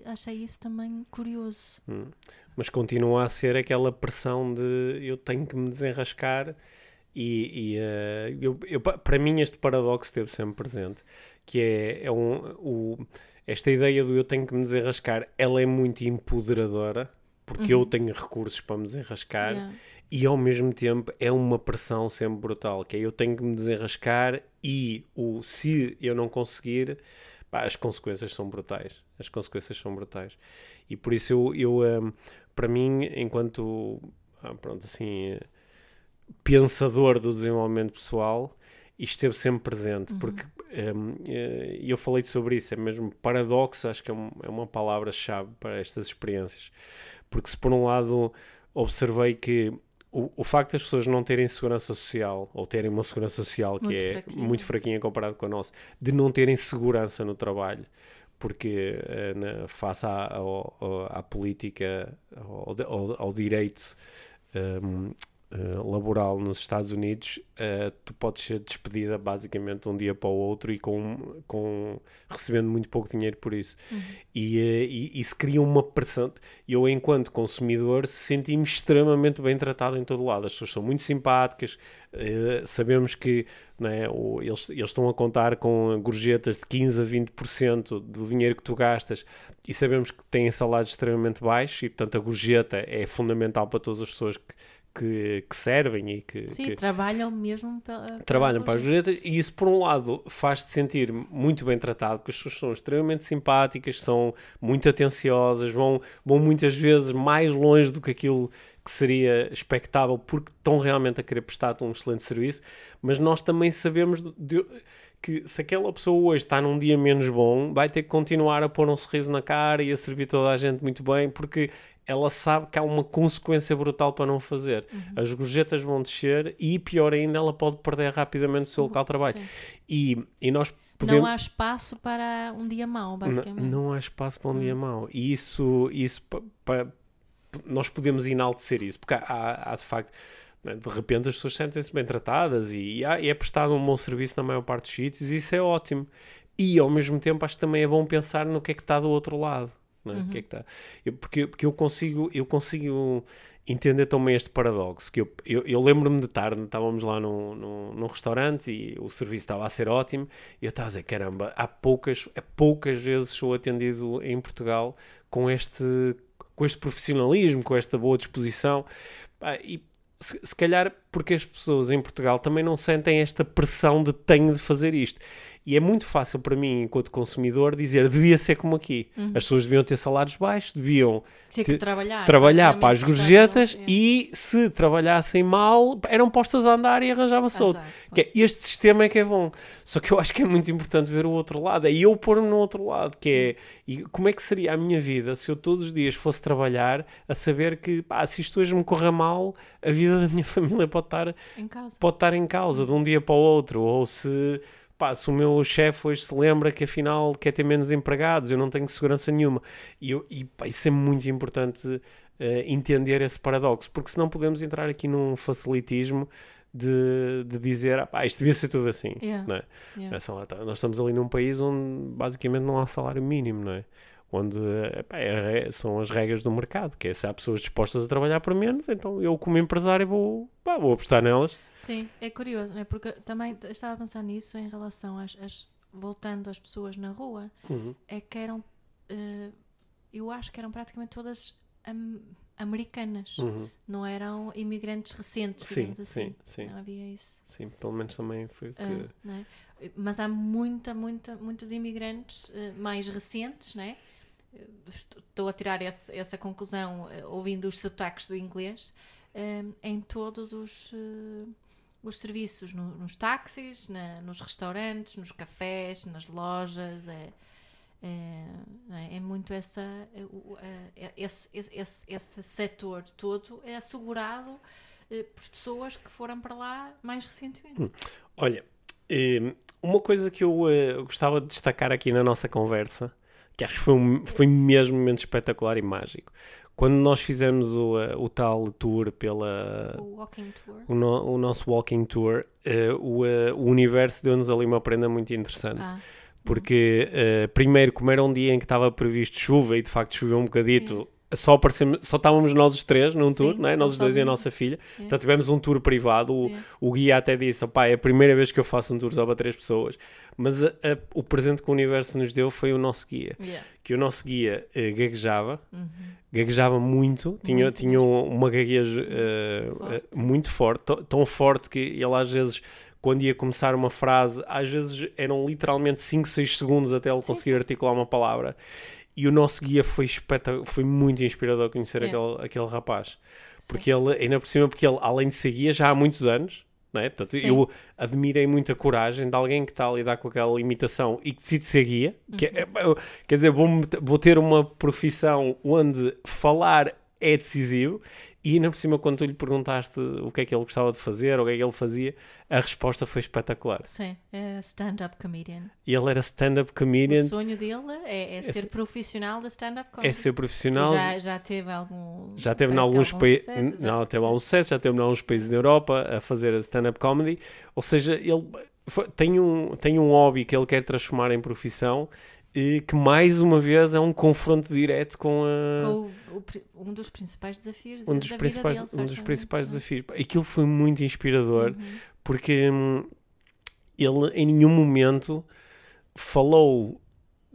Achei isso também curioso. Hum. Mas continua a ser aquela pressão de eu tenho que me desenrascar e, e uh, eu, eu, para mim este paradoxo esteve sempre presente, que é, é um, o, esta ideia do eu tenho que me desenrascar, ela é muito empoderadora, porque uhum. eu tenho recursos para me desenrascar, yeah. e ao mesmo tempo é uma pressão sempre brutal, que é eu tenho que me desenrascar e o se eu não conseguir, pá, as consequências são brutais. As consequências são brutais. E por isso eu, eu um, para mim, enquanto, ah, pronto, assim, pensador do desenvolvimento pessoal, isto esteve sempre presente, uhum. porque um, eh, eu falei sobre isso, é mesmo paradoxo, acho que é, um, é uma palavra-chave para estas experiências, porque se por um lado observei que o, o facto das pessoas não terem segurança social, ou terem uma segurança social que muito é fraquinha. muito fraquinha comparado com a nossa, de não terem segurança no trabalho, porque uh, na, face à, à, à política, ao, ao, ao direito um, uh, laboral nos Estados Unidos, uh, tu podes ser despedida basicamente um dia para o outro e com, com recebendo muito pouco dinheiro por isso. Uhum. E, uh, e isso cria uma pressão. Eu, enquanto consumidor, senti-me extremamente bem tratado em todo lado. As pessoas são muito simpáticas, sabemos que né, eles, eles estão a contar com gorjetas de 15 a 20% do dinheiro que tu gastas e sabemos que têm salários extremamente baixos e, portanto, a gorjeta é fundamental para todas as pessoas que que, que, servem e que, Sim, que trabalham mesmo pela, trabalham para as gorjetas e isso por um lado faz-te sentir muito bem tratado porque as pessoas são extremamente simpáticas são muito atenciosas vão, vão muitas vezes mais longe do que aquilo que seria expectável porque estão realmente a querer prestar-te um excelente serviço. Mas nós também sabemos de, que se aquela pessoa hoje está num dia menos bom vai ter que continuar a pôr um sorriso na cara e a servir toda a gente muito bem porque ela sabe que há uma consequência brutal para não fazer. Uhum. As gorjetas vão descer e, pior ainda, ela pode perder rapidamente o seu local de trabalho. E, e nós podemos... Não há espaço para um dia mau, basicamente. Não, não há espaço para um dia mau. E isso, isso nós podemos enaltecer isso, porque há, há de facto né, de repente as pessoas sentem-se bem tratadas e, e, é prestado um bom serviço na maior parte dos sítios e isso é ótimo. E ao mesmo tempo acho que também é bom pensar no que é que está do outro lado. Né? Uhum. Que é que tá? eu, porque, porque eu consigo, eu consigo entender também este paradoxo. Que eu, eu, eu lembro-me de tarde, estávamos lá num, num, num, restaurante e o serviço estava a ser ótimo, e eu estava a dizer: caramba, há poucas, há poucas vezes sou atendido em Portugal com este, com este profissionalismo, com esta boa disposição. e se, se calhar porque as pessoas em Portugal também não sentem esta pressão de tenho de fazer isto. E é muito fácil para mim, enquanto consumidor, dizer devia ser como aqui. Uhum. As pessoas deviam ter salários baixos, deviam ter, trabalhar, trabalhar para as gorjetas é. e se trabalhassem mal, eram postas a andar e arranjava-se outro. É, este sistema é que é bom. Só que eu acho que é muito importante ver o outro lado. É eu pôr-me no outro lado, que é e como é que seria a minha vida se eu todos os dias fosse trabalhar a saber que pá, se isto hoje me corra mal, a vida da minha família pode estar em causa, pode estar em causa de um dia para o outro, ou se pá, se o meu chefe hoje se lembra que afinal quer ter menos empregados, eu não tenho segurança nenhuma. E, eu, e pá, isso é muito importante uh, entender esse paradoxo, porque senão podemos entrar aqui num facilitismo de, de dizer ah, pá, isto devia ser tudo assim. Yeah. Não é? Yeah. É, tá, nós estamos ali num país onde basicamente não há salário mínimo, não é? Onde epá, é, são as regras do mercado, que é se há pessoas dispostas a trabalhar por menos, então eu como empresário vou, pá, vou apostar nelas. Sim, é curioso, né? porque também estava a pensar nisso em relação às, às voltando às pessoas na rua, uhum. é que eram, uh, eu acho que eram praticamente todas am americanas, uhum. não eram imigrantes recentes, sim, assim. Sim, sim. Não havia isso. Sim, pelo menos também foi o que... Uh, é? Mas há muita, muita, muitos imigrantes uh, mais recentes, não é? Estou a tirar esse, essa conclusão uh, ouvindo os sotaques do inglês, uh, em todos os, uh, os serviços, no, nos táxis, na, nos restaurantes, nos cafés, nas lojas. É, é, é, é muito essa, esse, esse, esse setor todo é assegurado por pessoas que foram para lá mais recentemente. Hum. Olha, uma coisa que eu gostava de destacar aqui na nossa conversa que acho que foi, um, foi mesmo um momento espetacular e mágico. Quando nós fizemos o, uh, o tal tour pela. O walking tour. O, no, o nosso walking tour, uh, o, uh, o universo deu-nos ali uma prenda muito interessante. Ah. Porque, primeiro, como era um dia em que estava previsto chuva e de facto choveu um bocadito, só, só estávamos nós os três num tour, Sim, né? nós os dois e a nossa filha. Yeah. Então tivemos um tour privado. O, yeah. o guia até disse: opá, é a primeira vez que eu faço um tour só para três pessoas. Mas a, a, o presente que o universo nos deu foi o nosso guia. Yeah. Que o nosso guia uh, gaguejava, uhum. gaguejava muito, tinha, muito tinha uma gagueja uh, forte. Uh, muito forte, tão forte que ele às vezes quando ia começar uma frase, às vezes eram literalmente 5, 6 segundos até ele conseguir sim. articular uma palavra. E o nosso guia foi espetacular, foi muito inspirador conhecer yeah. aquele, aquele rapaz. Porque Sim. ele, ainda por cima, porque ele, além de ser guia, já há muitos anos, não é? Portanto, Sim. eu admirei muito a coragem de alguém que está a lidar com aquela limitação e que decide ser guia. Uhum. Que é, quer dizer, vou, vou ter uma profissão onde falar é decisivo e ainda por cima, quando tu lhe perguntaste o que é que ele gostava de fazer, o que é que ele fazia, a resposta foi espetacular. Sim, era stand-up comedian. E ele era stand-up comedian. O sonho dele é, é ser é, profissional de stand-up comedy. É ser profissional. Já, já teve algum. Já teve em alguns países. Não, teve algum sucesso, já teve em alguns países da Europa a fazer stand-up comedy. Ou seja, ele foi, tem, um, tem um hobby que ele quer transformar em profissão e que mais uma vez é um confronto direto com a. Com o, o, um dos principais desafios um dos da principais, vida dele, Um dos principais desafios. Aquilo foi muito inspirador uhum. porque hum, ele em nenhum momento falou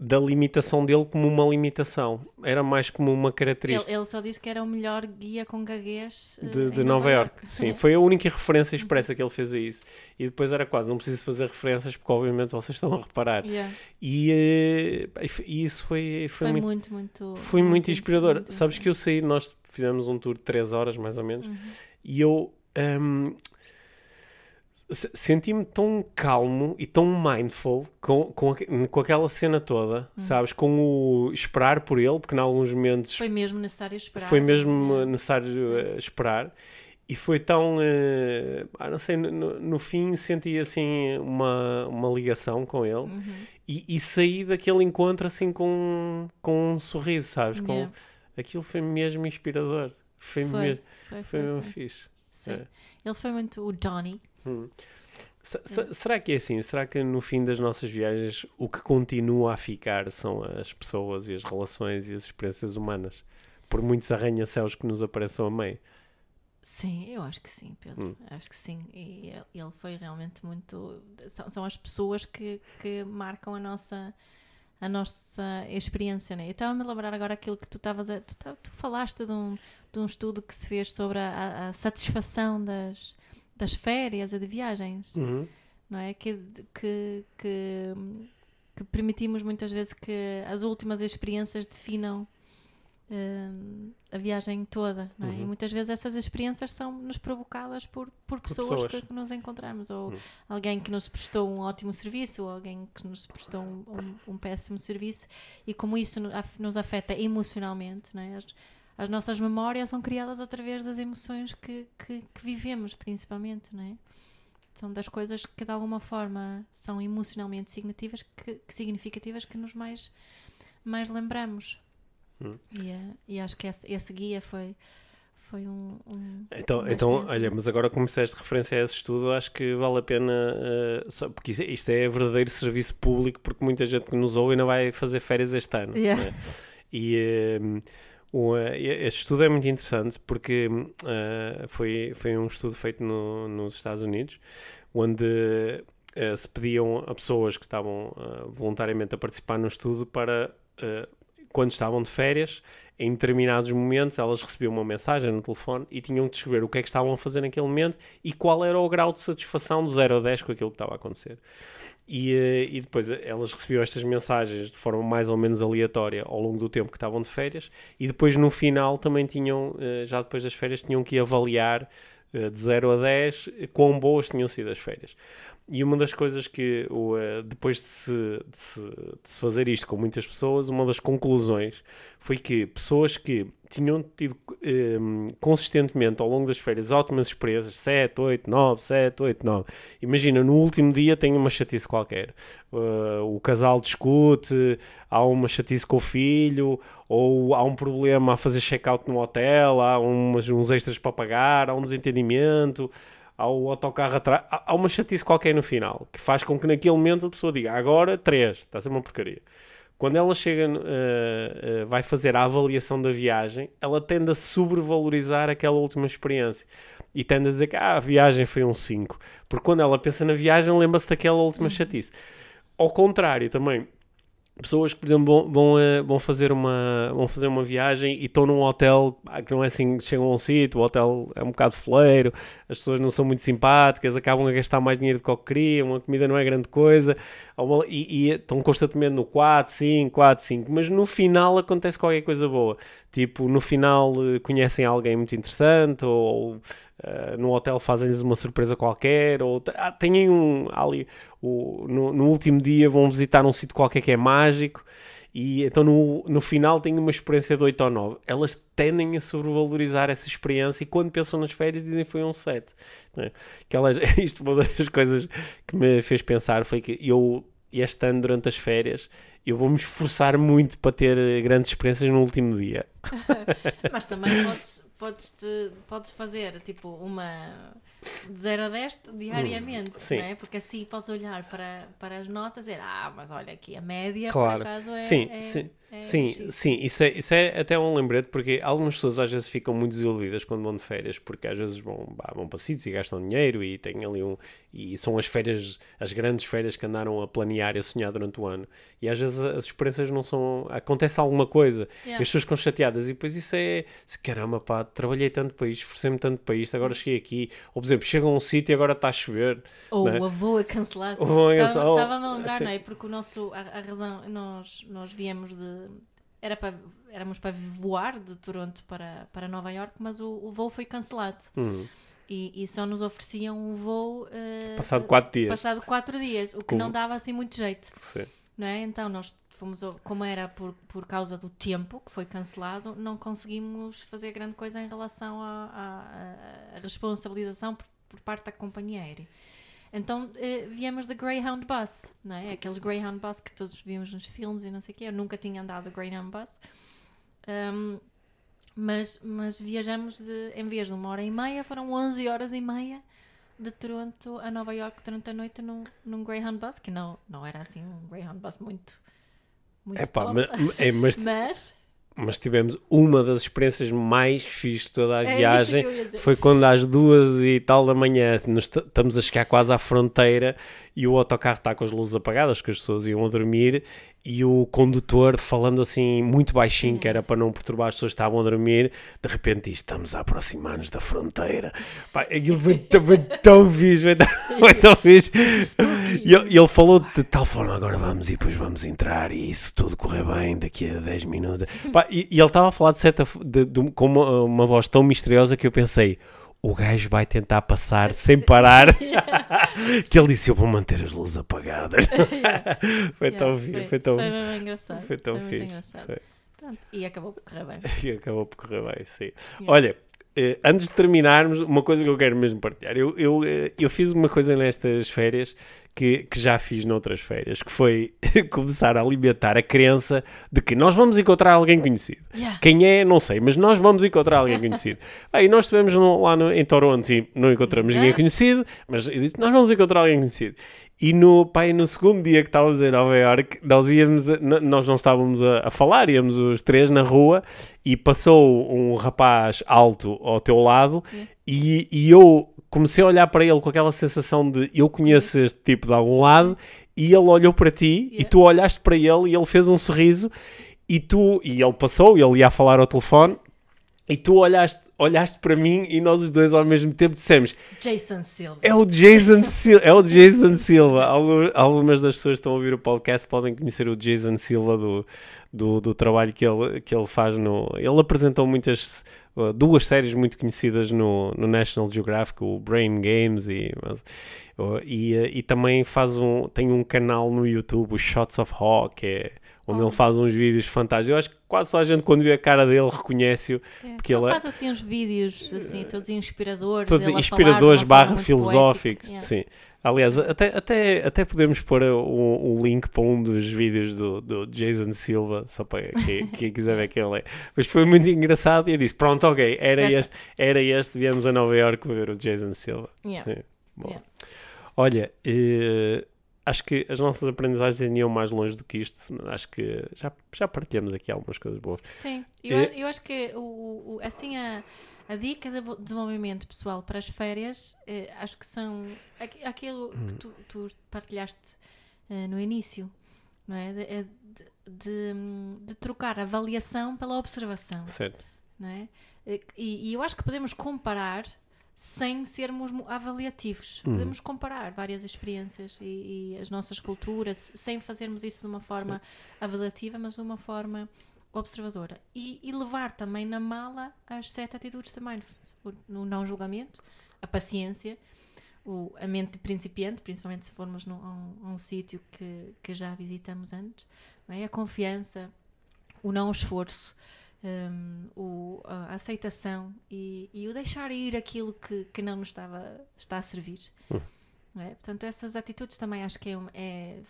da limitação dele como uma limitação. Era mais como uma característica. Ele, ele só disse que era o melhor guia com gaguês uh, de, de Nova, Nova York. York. Sim, foi a única referência expressa que ele fez a isso. E depois era quase, não preciso fazer referências porque obviamente vocês estão a reparar. Yeah. E, uh, e, isso foi, foi, foi muito, muito, muito, foi muito, muito inspirador. Muito Sabes que eu saí, nós fizemos um tour de 3 horas mais ou menos, uhum. e eu. Um, senti-me tão calmo e tão mindful com, com, com aquela cena toda, hum. sabes? Com o esperar por ele, porque em alguns momentos. Foi mesmo necessário esperar. Foi mesmo necessário Sim. Eh, esperar. E foi tão. Uh, ah, não sei, no, no, fim senti assim uma, uma ligação com ele uhum. e, e, saí daquele encontro assim com, com um sorriso, sabes? Com, yeah. Aquilo foi mesmo inspirador. Foi, foi mesmo, foi, foi, foi mesmo fixe. Sim. É. Ele foi muito o Donnie. Hum. Será que é assim? Será que no fim das nossas viagens o que continua a ficar são as pessoas e as relações e as experiências humanas? Por muitos arranha-céus que nos apareçam a meio. Sim, eu acho que sim, Pedro. Hum. Acho que sim. E ele foi realmente muito. São, são as pessoas que, que marcam a nossa, a nossa experiência, né? Eu estava-me a lembrar agora aquilo que tu estavas a. Tu, tu, falaste de um, de um estudo que se fez sobre a, a, a satisfação das das férias e de viagens, Uhum. não é? Que, que, que, que permitimos muitas vezes que as últimas experiências definam hum, a viagem toda, não é? E Uhum. muitas vezes essas experiências são nos provocadas por, por pessoas, pessoas. Que, que nos encontramos, ou Uhum. alguém que nos prestou um ótimo serviço, ou alguém que nos prestou um, um- um péssimo serviço, e como isso nos afeta emocionalmente, não é? As, as nossas memórias são criadas através das emoções que, que, que vivemos, principalmente, não é? São das coisas que de alguma forma são emocionalmente significativas que, que significativas que nos mais, mais lembramos. Hum. E, eh, e acho que esse, esse guia foi, foi um. um Então, então olha, mas agora como fizeste referência a esse estudo, acho que vale a pena, eh, só, porque isto, isto é verdadeiro serviço público, porque muita gente que nos ouve ainda vai fazer férias este ano. Yeah. né? E eh, o, eh, este estudo é muito interessante porque eh, foi, foi um estudo feito no- nos Estados Unidos, onde eh, se pediam a pessoas que estavam eh, voluntariamente a participar no estudo para, quando estavam de férias, em determinados momentos elas recebiam uma mensagem no telefone e tinham que descrever o que é que estavam a fazer naquele momento e qual era o grau de satisfação de 0 a 10 com aquilo que estava a acontecer. E, eh, e depois elas recebiam estas mensagens de forma mais ou menos aleatória ao longo do tempo que estavam de férias e depois no final também tinham, eh, já depois das férias, tinham que avaliar eh, de 0 a 10 eh, quão boas tinham sido as férias. E uma das coisas que, eh, depois de se, de, se, de se fazer isto com muitas pessoas, uma das conclusões foi que pessoas que tinham tido eh, consistentemente ao longo das férias ótimas experiências, 7, 8, 9, 7, 8, 9. Imagina, no último dia tem uma chatice qualquer. Uh, o casal discute, há uma chatice com o filho, ou há um problema a fazer check-out no hotel, há umas, uns extras para pagar, há um desentendimento, há o autocarro atrás, há, há uma chatice qualquer no final, que faz com que naquele momento a pessoa diga agora 3, está a ser uma porcaria. Quando ela chega, uh, uh, vai fazer a avaliação da viagem, ela tende a sobrevalorizar aquela última experiência. E tende a dizer que ah, a viagem foi um 5, porque quando ela pensa na viagem, lembra-se daquela última chatice. Ao contrário, também, pessoas que, por exemplo, vão, vão, eh, vão fazer, uma, vão fazer uma viagem e estão num hotel que não é assim, chegam a um sítio, o hotel é um bocado foleiro, as pessoas não são muito simpáticas, acabam a gastar mais dinheiro do que que queriam, a comida não é grande coisa, e, e estão constantemente no 4, 5, 4, 5, mas no final acontece qualquer coisa boa. Tipo, no final eh, conhecem alguém muito interessante, ou eh, no hotel fazem-lhes uma surpresa qualquer, ou ah, têm um ali, o, no, no último dia vão visitar um sítio qualquer que é mágico, e então no, no final têm uma experiência de 8 ou 9. Elas tendem a sobrevalorizar essa experiência e quando pensam nas férias dizem que foi um 7. não é? Que elas, isto uma das coisas que me fez pensar foi que eu este ano durante as férias eu vou me esforçar muito para ter eh, grandes experiências no último dia. Mas também podes, podes, te, podes fazer tipo uma de 0 a 10 diariamente, Hum, sim. não é? Porque assim podes olhar para, para as notas e dizer, ah, mas olha aqui, a média Claro. por acaso é. sim, é- sim, é sim, X." sim, isso é, isso é até um lembrete porque algumas pessoas às vezes ficam muito desiludidas quando vão de férias porque às vezes vão, bah, vão para sítios e gastam dinheiro e têm ali um e são as férias, as grandes férias que andaram a planear e a sonhar durante o ano e às vezes as experiências não são, acontece alguma coisa Yeah. e as pessoas ficam chateadas e depois isso é, caramba pá, trabalhei tanto para isto, esforcei-me tanto para isto, agora cheguei aqui, ou por exemplo, chega a um sítio e agora está a chover, Ou não é? o avô é cancelado. É. Estava-me a lembrar, Sim. não é? Porque o nosso, a, a razão, nós, nós viemos de. Era para, éramos para voar de Toronto para, para Nova York, mas o, o voo foi cancelado. Hum, E, e só nos ofereciam um voo. eh, passado 4 dias. Passado quatro dias, o que não dava assim muito jeito, Sim. não é? Então nós fomos, como era por, por causa do tempo que foi cancelado, não conseguimos fazer grande coisa em relação à responsabilização por, por parte da companhia aérea. Então eh, viemos de Greyhound Bus, não é? Aqueles Greyhound Bus que todos vimos nos filmes e não sei o quê. Eu nunca tinha andado Greyhound Bus. Um, mas, mas viajamos de, em vez de uma hora e meia, foram 11 horas e meia de Toronto a Nova York durante a noite num, num Greyhound Bus, que não, não era assim um Greyhound Bus muito, muito Epá, top. mas, é, mas, Mas mas tivemos uma das experiências mais fixes de toda a É viagem. Foi quando às duas e tal da manhã estamos a chegar quase à fronteira e o autocarro está com as luzes apagadas, que as pessoas iam a dormir e o condutor falando assim muito baixinho, que era para não perturbar as pessoas que estavam a dormir, de repente diz: Estamos a aproximar-nos da fronteira. Pá, aquilo foi tão, foi tão fixe, foi tão, foi tão fixe. E ele, ele falou de tal forma: Agora vamos e depois vamos entrar, e se tudo correr bem, daqui a 10 minutos. Pá, e, e ele estava a falar de certa de, de, com uma, uma voz tão misteriosa que eu pensei o gajo vai tentar passar sem parar. que ele disse: Eu vou manter as luzes apagadas. foi, Yeah, tão, foi, foi tão, foi engraçado. foi tão muito fixe. engraçado. Foi. Pronto, e acabou por correr bem. E acabou por correr bem, sim. Olha, eh, antes de terminarmos, uma coisa que eu quero mesmo partilhar. Eu, eu, eh, eu fiz uma coisa nestas férias que, que já fiz noutras férias, que foi começar a alimentar a crença de que nós vamos encontrar alguém conhecido. Yeah. Quem é, não sei, mas nós vamos encontrar alguém conhecido. Aí nós estivemos lá no- em Toronto e não encontramos ninguém conhecido, mas eu disse, nós vamos encontrar alguém conhecido. E no, pai, no segundo dia que estávamos em Nova Iorque, nós íamos, a- nós não estávamos a, a falar, íamos os três na rua e passou um rapaz alto ao teu lado Yeah. e, e eu comecei a olhar para ele com aquela sensação de eu conheço este tipo de algum lado e ele olhou para ti e Yeah. tu olhaste para ele e ele fez um sorriso e tu, e ele passou, ele ia a falar ao telefone e tu olhaste, olhaste para mim e nós os dois ao mesmo tempo dissemos Jason Silva. é o Jason Silva, é o Jason Silva. Algu- Algumas das pessoas que estão a ouvir o podcast podem conhecer o Jason Silva do, do, do trabalho que ele, que ele faz no. Ele apresentou muitas uh, duas séries muito conhecidas no, no National Geographic, o Brain Games e, uh, e, uh, e também faz um tem um canal no YouTube, o Shots of Hawk, que é onde ele faz uns vídeos fantásticos. Eu acho que quase só a gente quando vê a cara dele reconhece-o. É. porque ele ele é- faz assim uns vídeos assim, todos inspiradores. todos inspiradores barra filosóficos. poética. Sim. Aliás, até, até, até podemos pôr o, o link para um dos vídeos do, do Jason Silva, só para quem, quem quiser ver quem ele é. Mas foi muito engraçado e eu disse: Pronto, ok, era este, era este, viemos a Nova Iorque ver o Jason Silva. Yeah. Sim. Yeah. Olha, eh, acho que as nossas aprendizagens iam mais longe do que isto. Acho que já, já partilhamos aqui algumas coisas boas. Sim, eu, Eh, eu acho que o, o- assim a, a dica de vo- desenvolvimento pessoal para as férias, eh, acho que são aqu- aquilo Hum. que tu, tu partilhaste eh, no início, não é? De, eh, de, de, hum, trocar a avaliação pela observação, Certo. não é? E, e eu acho que podemos comparar sem sermos avaliativos. Uhum. Podemos comparar várias experiências e, e as nossas culturas sem fazermos isso de uma forma avaliativa, mas de uma forma observadora. E, e levar também na mala as sete atitudes de mindfulness: o, no não julgamento, a paciência, o, a mente principiante, principalmente se formos num, a um, a um sítio que, que já visitamos antes, é? a confiança, o não esforço. Hum, o, a aceitação e, e o deixar ir aquilo que, que não nos estava, está a servir. Hum. É? Portanto, essas atitudes também acho que é, um- é-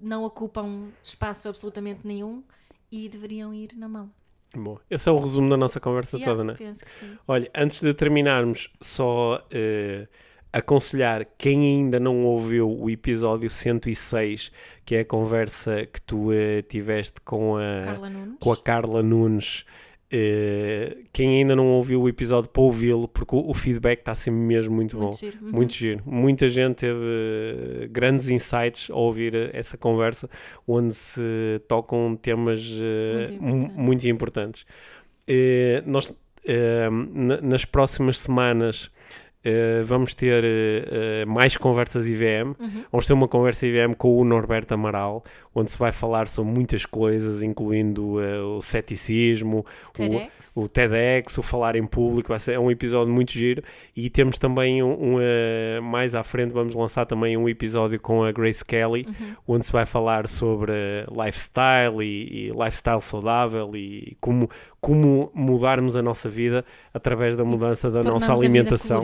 não ocupam espaço absolutamente nenhum e deveriam ir na mão. Bom, esse é o resumo da nossa conversa Yeah, toda, né? Penso que sim. Olha, antes de terminarmos, só eh, aconselhar quem ainda não ouviu o episódio 106, que é a conversa que tu eh, tiveste com a, Carla Nunes. com a Carla Nunes. eh, quem ainda não ouviu o episódio para ouvi-lo, porque o, o feedback está sempre mesmo muito, bom. Muito giro. Uhum. Muito giro. Muita gente teve eh, grandes insights ao ouvir essa conversa, onde se tocam temas Muito mu- importante. muito importantes. Nós, na- nas próximas semanas, eh, vamos ter eh, mais conversas IVM. Uhum. Vamos ter uma conversa IVM com o Norberto Amaral, onde se vai falar sobre muitas coisas, incluindo o ceticismo, o, TEDx. o TEDx, o falar em público, vai ser é um episódio muito giro. E temos também um, um, mais à frente, vamos lançar também um episódio com a Grace Kelly, Uhum. onde se vai falar sobre lifestyle e, e lifestyle saudável e como, como mudarmos a nossa vida através da mudança da nossa alimentação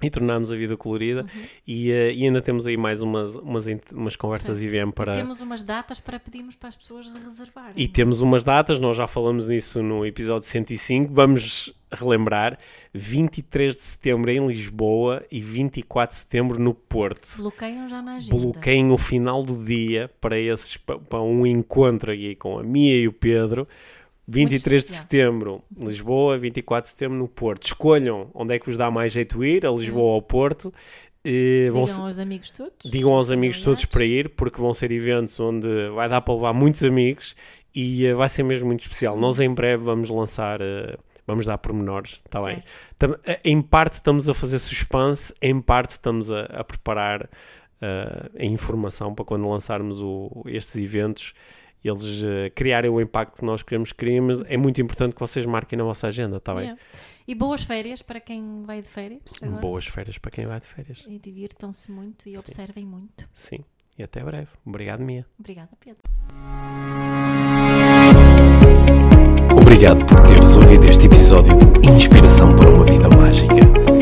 e tornarmos a vida colorida. Uhum. E, eh, e ainda temos aí mais umas, umas, umas conversas Sim. IVM para. Temos umas datas para pedirmos para as pessoas reservarem. E temos umas datas, nós já falamos nisso no episódio 105. Vamos relembrar: 23 de setembro em Lisboa e 24 de setembro no Porto. Bloqueiam já na agenda. Bloqueiem o final do dia para, esses, pa- para um encontro aqui com a Mia e o Pedro. 23 de setembro, Lisboa, 24 de setembro no Porto. Escolham onde é que vos dá mais jeito ir, a Lisboa ou ao Porto. Digam se- aos amigos todos. digam aos amigos todos para ir, porque vão ser eventos onde vai dar para levar muitos amigos e eh, vai ser mesmo muito especial. Nós em breve vamos lançar, eh, vamos dar pormenores, está bem? Tam- eh, Em parte estamos a fazer suspense, em parte estamos a, a preparar eh, a informação para quando lançarmos o- estes eventos eles eh, criarem o impacto que nós queremos criar, mas é muito importante que vocês marquem na vossa agenda, está bem? Yeah. E boas férias para quem vai de férias. agora. Boas férias para quem vai de férias. E divirtam-se muito e Sim. observem muito. Sim. E até breve. Obrigado, Mia. Obrigada, Pedro. Obrigado por teres ouvido este episódio do Inspiração para uma Vida Mágica.